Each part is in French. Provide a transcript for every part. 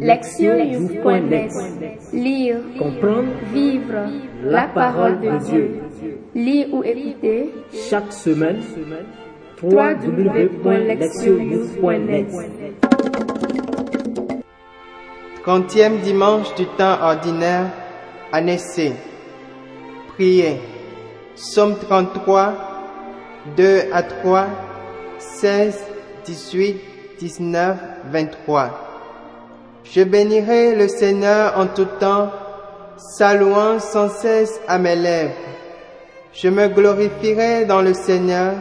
Lectionnews.net Lire, Comprendre, vivre la parole de Dieu. Lire ou écouter chaque semaine, www.lectionnews.net 30e dimanche du temps ordinaire, année C. Priez. Somme 33, 2 à 3, 16, 18, 19, 23. Je bénirai le Seigneur en tout temps, saluant sans cesse à mes lèvres. Je me glorifierai dans le Seigneur,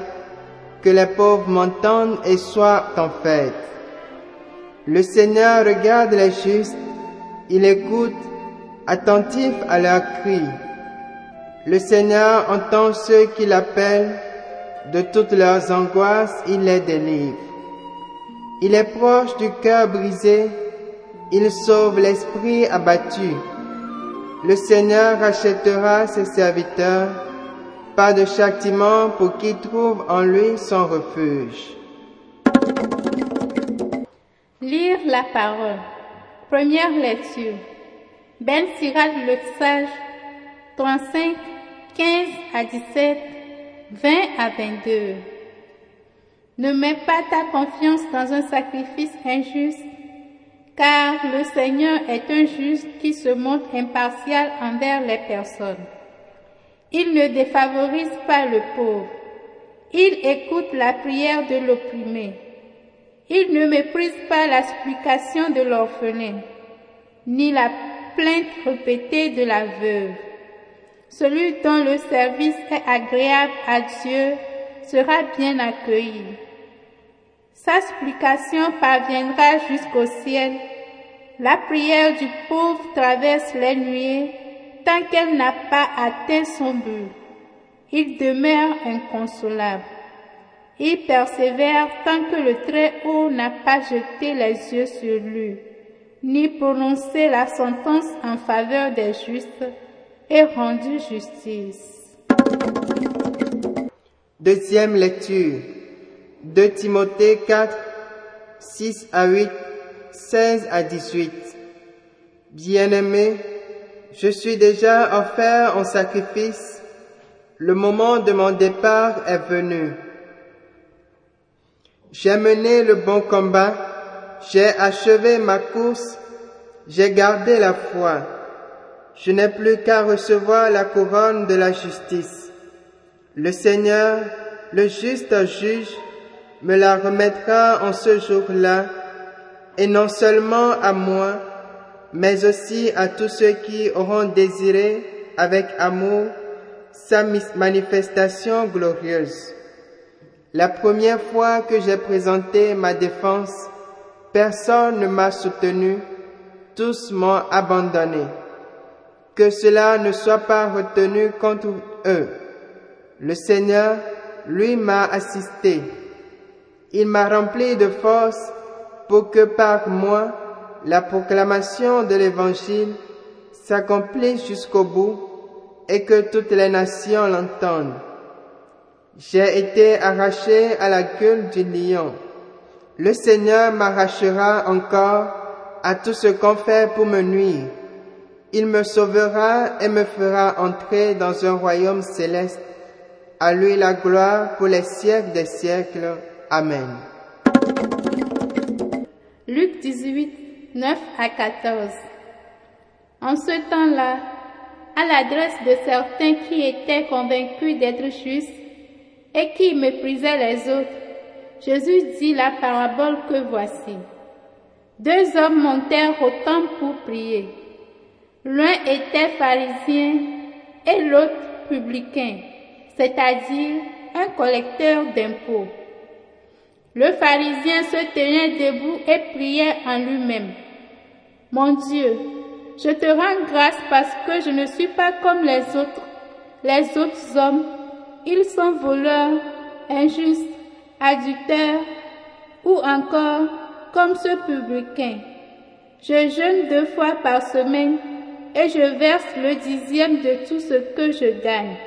que les pauvres m'entendent et soient en fête. Le Seigneur regarde les justes, il écoute, attentif à leurs cris. Le Seigneur entend ceux qui l'appellent, de toutes leurs angoisses il les délivre. Il est proche du cœur brisé, il sauve l'esprit abattu. Le Seigneur rachètera ses serviteurs, pas de châtiment pour qu'ils trouvent en lui son refuge. Lire la parole. Première lecture. Ben Sirad le sage, 35, 15 à 17, 20 à 22. Ne mets pas ta confiance dans un sacrifice injuste, car le Seigneur est un juste qui se montre impartial envers les personnes. Il ne défavorise pas le pauvre. Il écoute la prière de l'opprimé. Il ne méprise pas la supplication de l'orphelin, ni la plainte répétée de la veuve. Celui dont le service est agréable à Dieu sera bien accueilli. Sa supplication parviendra jusqu'au ciel. La prière du pauvre traverse les nuées tant qu'elle n'a pas atteint son but. Il demeure inconsolable. Il persévère tant que le Très-Haut n'a pas jeté les yeux sur lui, ni prononcé la sentence en faveur des justes et rendu justice. Deuxième lecture. 2 Timothée 4, 6 à 8, 16 à 18. Bien-aimé, je suis déjà offert en sacrifice. Le moment de mon départ est venu. J'ai mené le bon combat, j'ai achevé ma course, j'ai gardé la foi. Je n'ai plus qu'à recevoir la couronne de la justice. Le Seigneur, le juste juge, me la remettra en ce jour-là, et non seulement à moi, mais aussi à tous ceux qui auront désiré avec amour sa manifestation glorieuse. La première fois que j'ai présenté ma défense, personne ne m'a soutenu, tous m'ont abandonné. Que cela ne soit pas retenu contre eux. Le Seigneur, lui, m'a assisté. Il m'a rempli de force pour que par moi, la proclamation de l'Évangile s'accomplisse jusqu'au bout et que toutes les nations l'entendent. J'ai été arraché à la gueule du lion. Le Seigneur m'arrachera encore à tout ce qu'on fait pour me nuire. Il me sauvera et me fera entrer dans un royaume céleste. À lui la gloire pour les siècles des siècles. Amen. Luc 18, 9 à 14. En ce temps-là, à l'adresse de certains qui étaient convaincus d'être justes et qui méprisaient les autres, Jésus dit la parabole que voici. Deux hommes montèrent au temple pour prier. L'un était pharisien et l'autre publicain, c'est-à-dire un collecteur d'impôts. Le pharisien se tenait debout et priait en lui-même. Mon Dieu, je te rends grâce parce que je ne suis pas comme les autres, les autres hommes. Ils sont voleurs, injustes, adultères ou encore comme ce publicain. Je jeûne deux fois par semaine et je verse le dixième de tout ce que je gagne.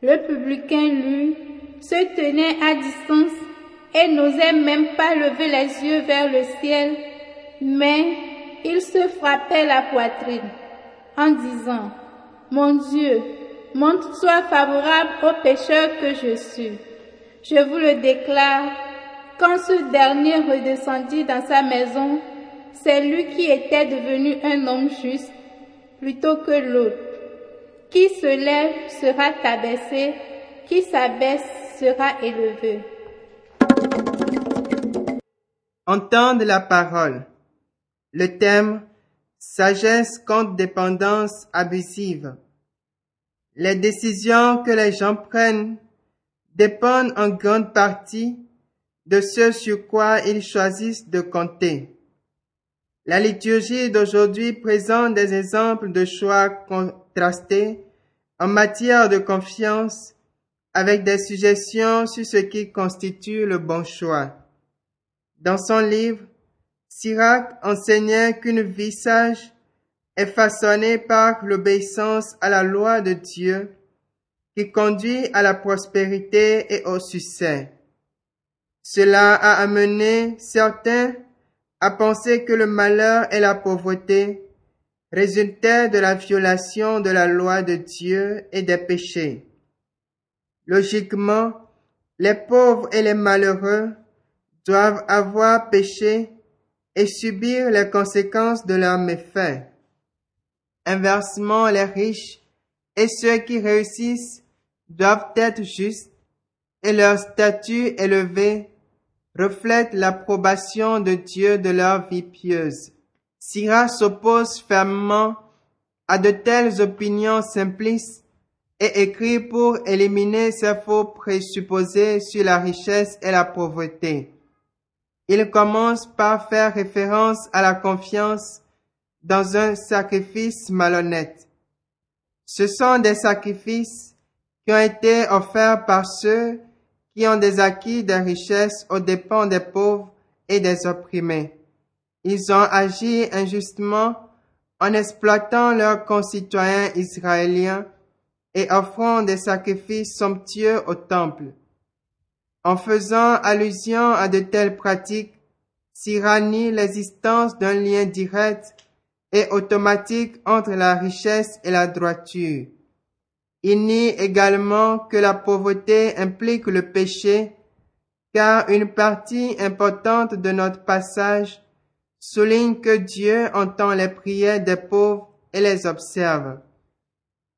Le publicain, lui, se tenait à distance et n'osait même pas lever les yeux vers le ciel, mais il se frappait la poitrine en disant, Mon Dieu, montre-toi favorable au pécheur que je suis. Je vous le déclare, quand ce dernier redescendit dans sa maison, c'est lui qui était devenu un homme juste plutôt que l'autre. Qui se lève sera abaissé, qui s'abaisse sera élevé. Entendre la parole. Le thème Sagesse contre dépendance abusive. Les décisions que les gens prennent dépendent en grande partie de ce sur quoi ils choisissent de compter. La liturgie d'aujourd'hui présente des exemples de choix contrastés en matière de confiance avec des suggestions sur ce qui constitue le bon choix. Dans son livre, Sirac enseignait qu'une vie sage est façonnée par l'obéissance à la loi de Dieu qui conduit à la prospérité et au succès. Cela a amené certains à penser que le malheur et la pauvreté résultaient de la violation de la loi de Dieu et des péchés. Logiquement, les pauvres et les malheureux doivent avoir péché et subir les conséquences de leurs méfaits. Inversement, les riches et ceux qui réussissent doivent être justes et leur statut élevé reflète l'approbation de Dieu de leur vie pieuse. Syrah s'oppose fermement à de telles opinions simplistes et écrit pour éliminer ces faux présupposés sur la richesse et la pauvreté. Il commence par faire référence à la confiance dans un sacrifice malhonnête. Ce sont des sacrifices qui ont été offerts par ceux qui ont des acquis des richesses aux dépens des pauvres et des opprimés. Ils ont agi injustement en exploitant leurs concitoyens israéliens et offrant des sacrifices somptueux au temple. En faisant allusion à de telles pratiques, nie l'existence d'un lien direct et automatique entre la richesse et la droiture. Il nie également que la pauvreté implique le péché, car une partie importante de notre passage souligne que Dieu entend les prières des pauvres et les observe.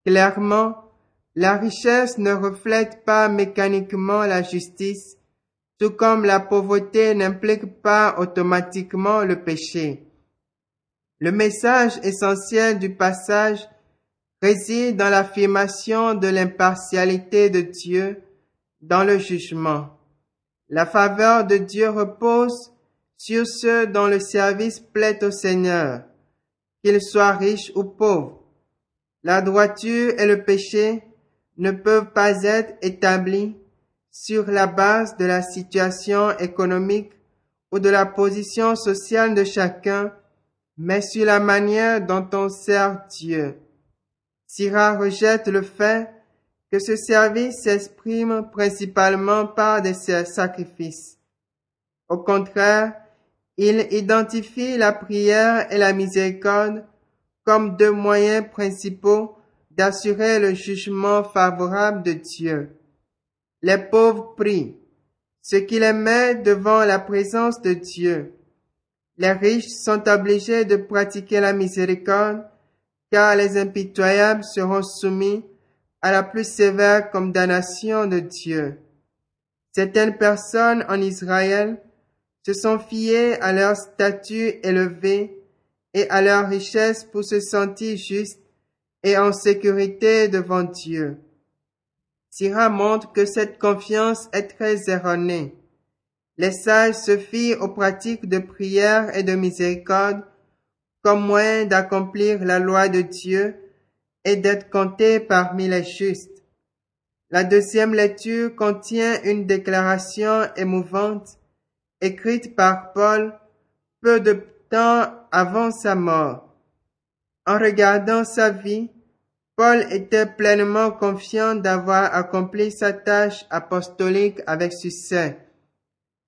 Clairement, la richesse ne reflète pas mécaniquement la justice, tout comme la pauvreté n'implique pas automatiquement le péché. Le message essentiel du passage réside dans l'affirmation de l'impartialité de Dieu dans le jugement. La faveur de Dieu repose sur ceux dont le service plaît au Seigneur, qu'ils soient riches ou pauvres. La droiture et le péché ne peuvent pas être établis sur la base de la situation économique ou de la position sociale de chacun, mais sur la manière dont on sert Dieu. Syrah rejette le fait que ce service s'exprime principalement par des sacrifices. Au contraire, il identifie la prière et la miséricorde comme deux moyens principaux d'assurer le jugement favorable de Dieu. Les pauvres prient, ce qui les met devant la présence de Dieu. Les riches sont obligés de pratiquer la miséricorde, car les impitoyables seront soumis à la plus sévère condamnation de Dieu. Certaines personnes en Israël se sont fiées à leur statut élevé et à leur richesse pour se sentir justes et en sécurité devant Dieu. Syrah montre que cette confiance est très erronée. Les sages se fient aux pratiques de prière et de miséricorde comme moyen d'accomplir la loi de Dieu et d'être comptés parmi les justes. La deuxième lecture contient une déclaration émouvante écrite par Paul peu de temps avant sa mort. En regardant sa vie, Paul était pleinement confiant d'avoir accompli sa tâche apostolique avec succès.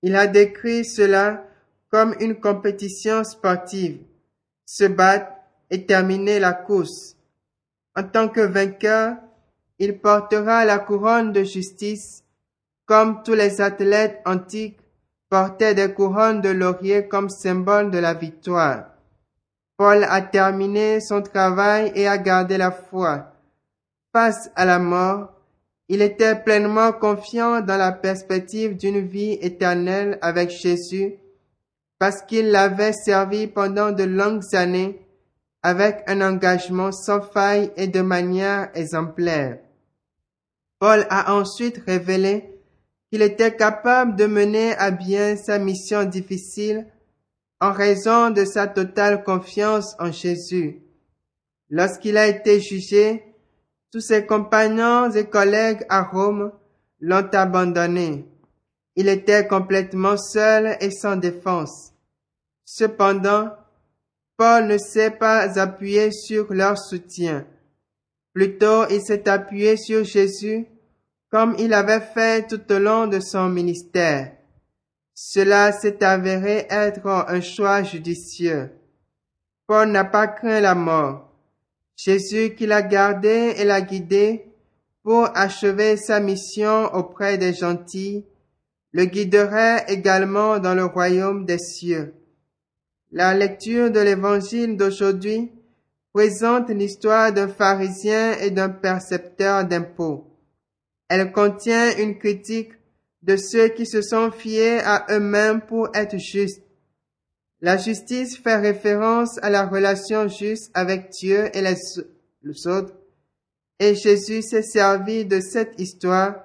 Il a décrit cela comme une compétition sportive, se battre et terminer la course. En tant que vainqueur, il portera la couronne de justice, comme tous les athlètes antiques portaient des couronnes de laurier comme symbole de la victoire. Paul a terminé son travail et a gardé la foi. Face à la mort, il était pleinement confiant dans la perspective d'une vie éternelle avec Jésus parce qu'il l'avait servi pendant de longues années avec un engagement sans faille et de manière exemplaire. Paul a ensuite révélé qu'il était capable de mener à bien sa mission difficile en raison de sa totale confiance en Jésus. Lorsqu'il a été jugé, tous ses compagnons et collègues à Rome l'ont abandonné. Il était complètement seul et sans défense. Cependant, Paul ne s'est pas appuyé sur leur soutien. Plutôt, il s'est appuyé sur Jésus comme il avait fait tout au long de son ministère. Cela s'est avéré être un choix judicieux. Paul n'a pas craint la mort. Jésus qui l'a gardé et l'a guidé pour achever sa mission auprès des gentils, le guiderait également dans le royaume des cieux. La lecture de l'évangile d'aujourd'hui présente l'histoire d'un pharisien et d'un percepteur d'impôts. Elle contient une critique de ceux qui se sont fiés à eux-mêmes pour être justes. La justice fait référence à la relation juste avec Dieu et les autres, et Jésus s'est servi de cette histoire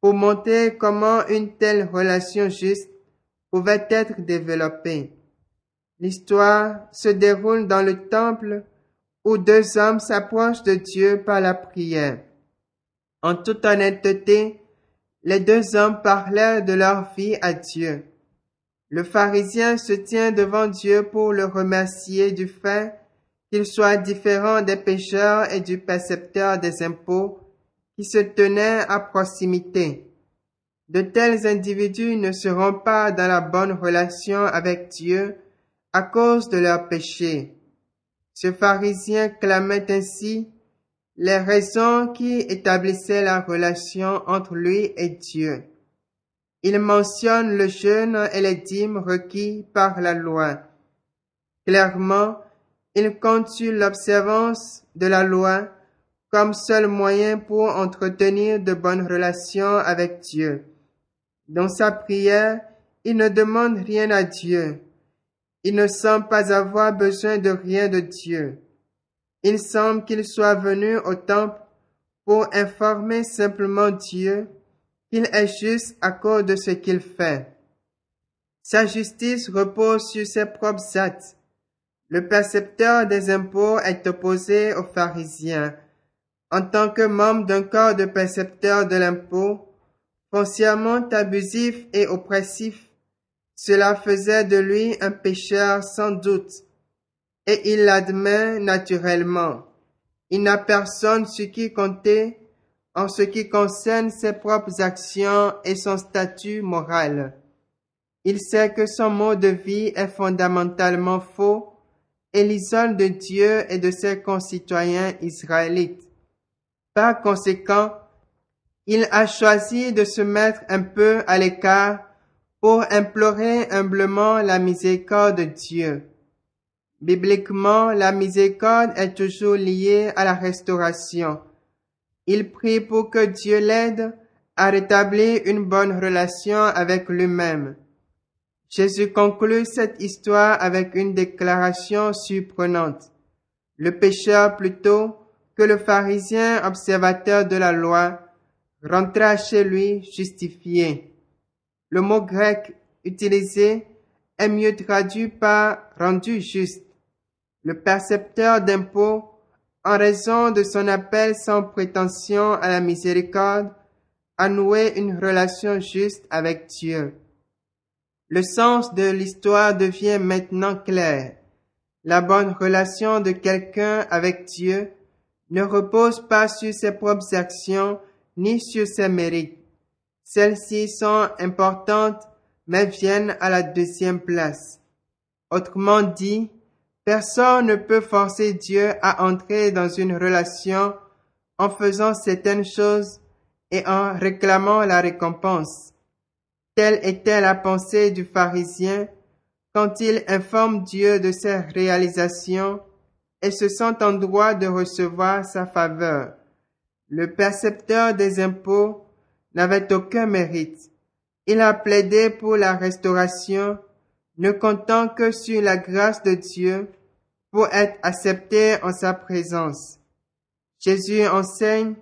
pour montrer comment une telle relation juste pouvait être développée. L'histoire se déroule dans le temple où deux hommes s'approchent de Dieu par la prière. En toute honnêteté, les deux hommes parlaient de leur vie à Dieu. Le pharisien se tient devant Dieu pour le remercier du fait qu'il soit différent des pécheurs et du percepteur des impôts qui se tenaient à proximité. De tels individus ne seront pas dans la bonne relation avec Dieu à cause de leurs péchés. Ce pharisien clamait ainsi les raisons qui établissaient la relation entre lui et Dieu. Il mentionne le jeûne et les dîmes requis par la loi. Clairement, il sur l'observance de la loi comme seul moyen pour entretenir de bonnes relations avec Dieu. Dans sa prière, il ne demande rien à Dieu. Il ne semble pas avoir besoin de rien de Dieu. Il semble qu'il soit venu au temple pour informer simplement Dieu qu'il est juste à cause de ce qu'il fait. Sa justice repose sur ses propres actes. Le percepteur des impôts est opposé aux pharisiens. En tant que membre d'un corps de percepteurs de l'impôt, foncièrement abusif et oppressif, cela faisait de lui un pécheur sans doute et il l'admet naturellement. Il n'a personne sur qui compter en ce qui concerne ses propres actions et son statut moral. Il sait que son mode de vie est fondamentalement faux et l'isole de Dieu et de ses concitoyens israélites. Par conséquent, il a choisi de se mettre un peu à l'écart pour implorer humblement la miséricorde de Dieu. Bibliquement, la miséricorde est toujours liée à la restauration. Il prie pour que Dieu l'aide à rétablir une bonne relation avec lui-même. Jésus conclut cette histoire avec une déclaration surprenante. Le pécheur plutôt que le pharisien observateur de la loi rentra chez lui justifié. Le mot grec utilisé est mieux traduit par rendu juste le percepteur d'impôts, en raison de son appel sans prétention à la miséricorde, a noué une relation juste avec Dieu. Le sens de l'histoire devient maintenant clair. La bonne relation de quelqu'un avec Dieu ne repose pas sur ses propres actions ni sur ses mérites. Celles-ci sont importantes, mais viennent à la deuxième place. Autrement dit, personne ne peut forcer Dieu à entrer dans une relation en faisant certaines choses et en réclamant la récompense. Telle était la pensée du pharisien quand il informe Dieu de ses réalisations et se sent en droit de recevoir sa faveur. Le percepteur des impôts n'avait aucun mérite. Il a plaidé pour la restauration, ne comptant que sur la grâce de Dieu pour être accepté en sa présence. Jésus enseigne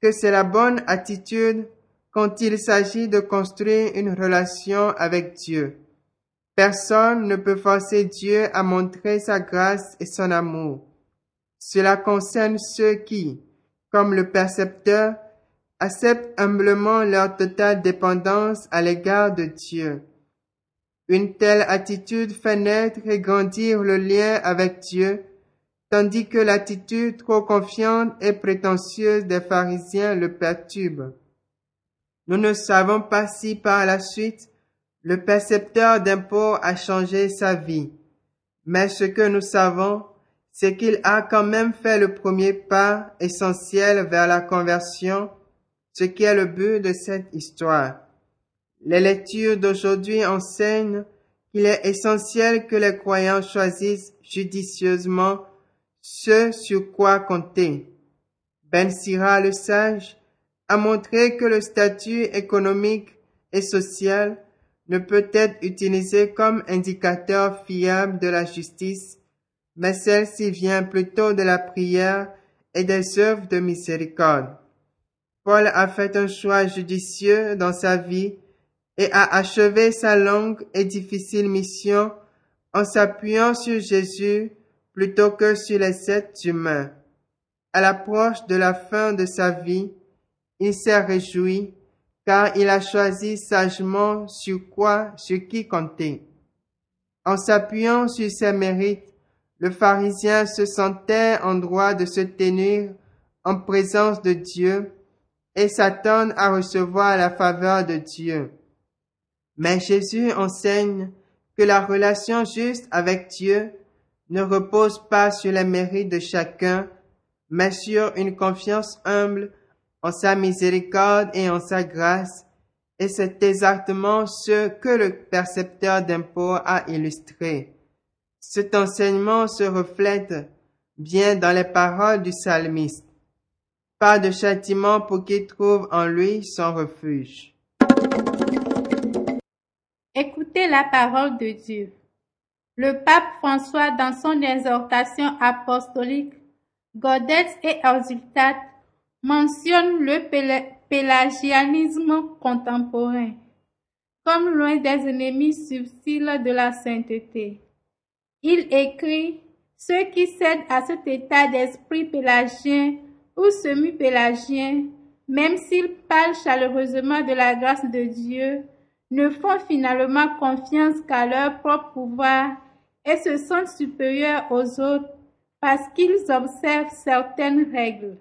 que c'est la bonne attitude quand il s'agit de construire une relation avec Dieu. Personne ne peut forcer Dieu à montrer sa grâce et son amour. Cela concerne ceux qui, comme le percepteur, acceptent humblement leur totale dépendance à l'égard de Dieu. Une telle attitude fait naître et grandir le lien avec Dieu, tandis que l'attitude trop confiante et prétentieuse des pharisiens le perturbe. Nous ne savons pas si par la suite le percepteur d'impôts a changé sa vie, mais ce que nous savons, c'est qu'il a quand même fait le premier pas essentiel vers la conversion, ce qui est le but de cette histoire. Les lectures d'aujourd'hui enseignent qu'il est essentiel que les croyants choisissent judicieusement ce sur quoi compter. Ben Sira le sage a montré que le statut économique et social ne peut être utilisé comme indicateur fiable de la justice, mais celle-ci vient plutôt de la prière et des œuvres de miséricorde. Paul a fait un choix judicieux dans sa vie et a achevé sa longue et difficile mission en s'appuyant sur Jésus plutôt que sur les êtres humains. À l'approche de la fin de sa vie, il s'est réjoui car il a choisi sagement sur quoi, sur qui compter. En s'appuyant sur ses mérites, le pharisien se sentait en droit de se tenir en présence de Dieu et s'attendre à recevoir la faveur de Dieu. Mais Jésus enseigne que la relation juste avec Dieu ne repose pas sur les mérites de chacun, mais sur une confiance humble en sa miséricorde et en sa grâce, et c'est exactement ce que le percepteur d'impôts a illustré. Cet enseignement se reflète bien dans les paroles du psalmiste. Pas de châtiment pour qu'il trouve en lui son refuge. Écoutez la parole de Dieu. Le pape François, dans son exhortation apostolique, Godet et Exultate, mentionne le pélagianisme contemporain comme l'un des ennemis subtils de la sainteté. Il écrit Ceux qui cèdent à cet état d'esprit pélagien ou semi-pélagien, même s'ils parlent chaleureusement de la grâce de Dieu, ne font finalement confiance qu'à leur propre pouvoir et se sentent supérieurs aux autres parce qu'ils observent certaines règles.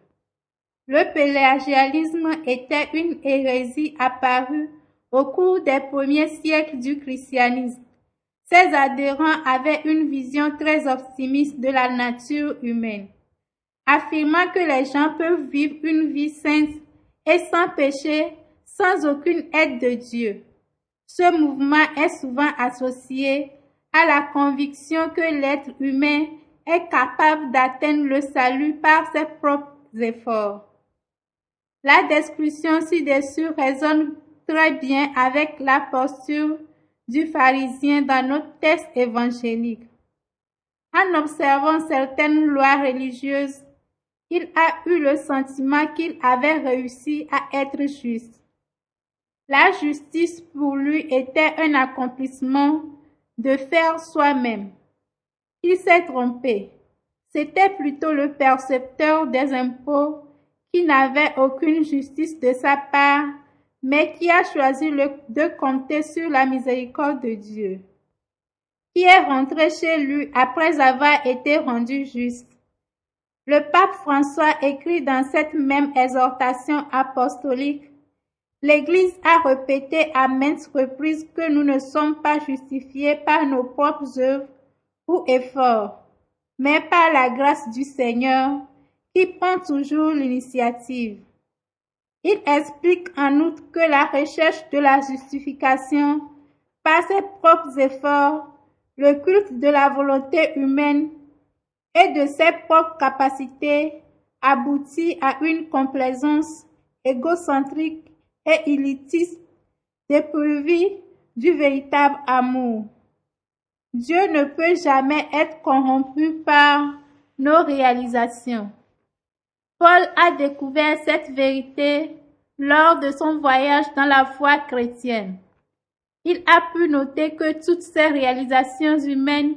Le pélagialisme était une hérésie apparue au cours des premiers siècles du christianisme. Ses adhérents avaient une vision très optimiste de la nature humaine, affirmant que les gens peuvent vivre une vie sainte et sans péché, sans aucune aide de Dieu. Ce mouvement est souvent associé à la conviction que l'être humain est capable d'atteindre le salut par ses propres efforts. La description ci-dessus résonne très bien avec la posture du pharisien dans notre texte évangélique. En observant certaines lois religieuses, il a eu le sentiment qu'il avait réussi à être juste. La justice pour lui était un accomplissement de faire soi-même. Il s'est trompé. C'était plutôt le percepteur des impôts qui n'avait aucune justice de sa part, mais qui a choisi de compter sur la miséricorde de Dieu, qui est rentré chez lui après avoir été rendu juste. Le pape François écrit dans cette même exhortation apostolique L'Église a répété à maintes reprises que nous ne sommes pas justifiés par nos propres œuvres ou efforts, mais par la grâce du Seigneur qui prend toujours l'initiative. Il explique en outre que la recherche de la justification par ses propres efforts, le culte de la volonté humaine et de ses propres capacités aboutit à une complaisance égocentrique et élitiste dépourvue du véritable amour. Dieu ne peut jamais être corrompu par nos réalisations. Paul a découvert cette vérité lors de son voyage dans la foi chrétienne. Il a pu noter que toutes ces réalisations humaines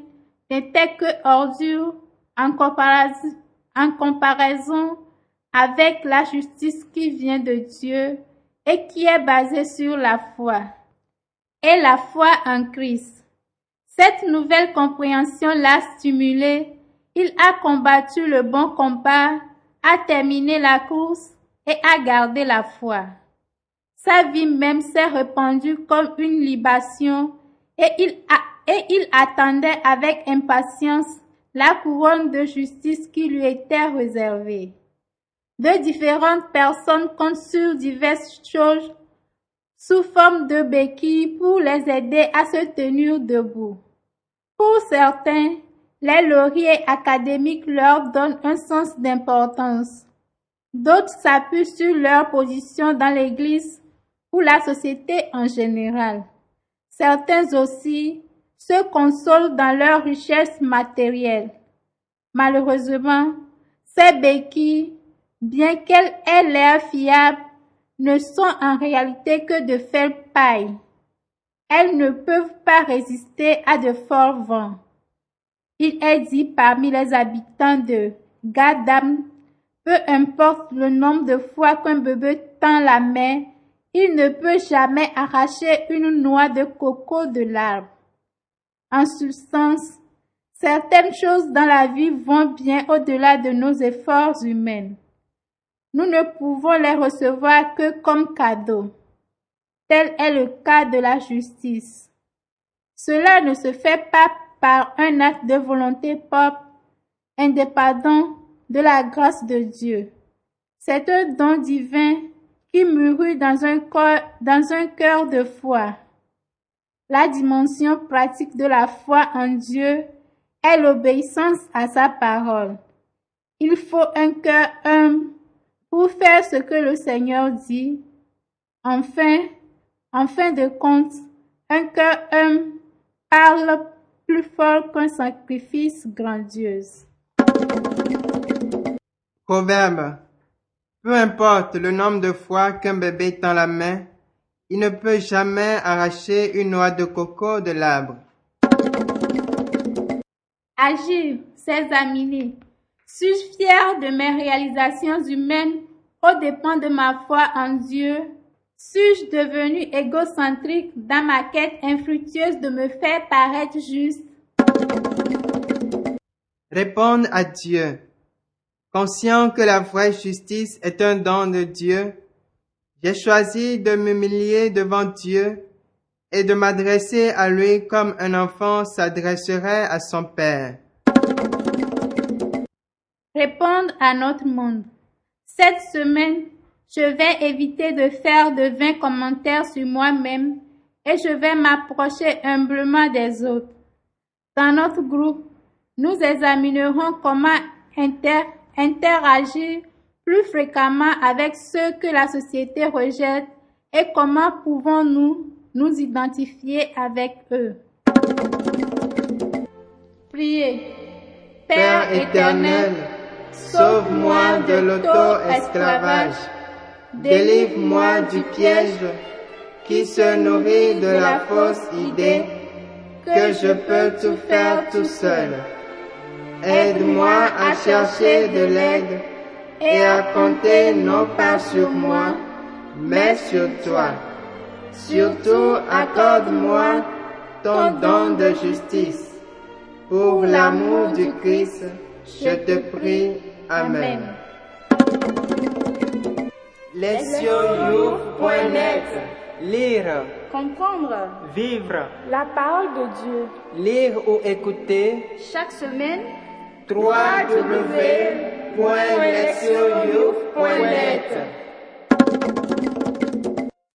n'étaient que ordures en comparaison avec la justice qui vient de Dieu et qui est basée sur la foi et la foi en Christ. Cette nouvelle compréhension l'a stimulé. Il a combattu le bon combat a terminé la course et a gardé la foi. Sa vie même s'est répandue comme une libation et il, et il attendait avec impatience la couronne de justice qui lui était réservée. De différentes personnes comptent sur diverses choses sous forme de béquilles pour les aider à se tenir debout. Pour certains, les lauriers académiques leur donnent un sens d'importance. D'autres s'appuient sur leur position dans l'Église ou la société en général. Certains aussi se consolent dans leur richesse matérielle. Malheureusement, ces béquilles, bien qu'elles aient l'air fiables, ne sont en réalité que de faibles paille. Elles ne peuvent pas résister à de forts vents. Il est dit parmi les habitants de Gadam, peu importe le nombre de fois qu'un bébé tend la main, il ne peut jamais arracher une noix de coco de l'arbre. En substance, certaines choses dans la vie vont bien au-delà de nos efforts humains. Nous ne pouvons les recevoir que comme cadeaux. Tel est le cas de la justice. Cela ne se fait pas par un acte de volonté propre, indépendant de la grâce de Dieu. C'est un don divin qui mûrit dans un, corps, dans un cœur de foi. La dimension pratique de la foi en Dieu est l'obéissance à sa parole. Il faut un cœur humble pour faire ce que le Seigneur dit. Enfin, en fin de compte, un cœur humble parle plus fort qu'un sacrifice grandiose. Proverbe. Peu importe le nombre de fois qu'un bébé tend la main, il ne peut jamais arracher une noix de coco de l'arbre. Agir, ses amis. Suis-je fier de mes réalisations humaines au dépens de ma foi en Dieu? Suis-je devenu égocentrique dans ma quête infructueuse de me faire paraître juste? Répondre à Dieu. Conscient que la vraie justice est un don de Dieu, j'ai choisi de m'humilier devant Dieu et de m'adresser à lui comme un enfant s'adresserait à son père. Répondre à notre monde. Cette semaine, je vais éviter de faire de vains commentaires sur moi-même et je vais m'approcher humblement des autres. Dans notre groupe, nous examinerons comment interagir plus fréquemment avec ceux que la société rejette et comment pouvons-nous nous identifier avec eux. Priez. Père éternel, sauve-moi de l'auto-esclavage. Délivre-moi du piège qui se nourrit de la fausse idée que je peux tout faire tout seul. Aide-moi à chercher de l'aide et à compter non pas sur moi, mais sur toi. Surtout accorde-moi ton don de justice. Pour l'amour du Christ, je te prie. Amen. Lesioyou.net Lire, Comprendre. Vivre, la parole de Dieu. lire ou écouter. Chaque semaine, www.lesioyou.net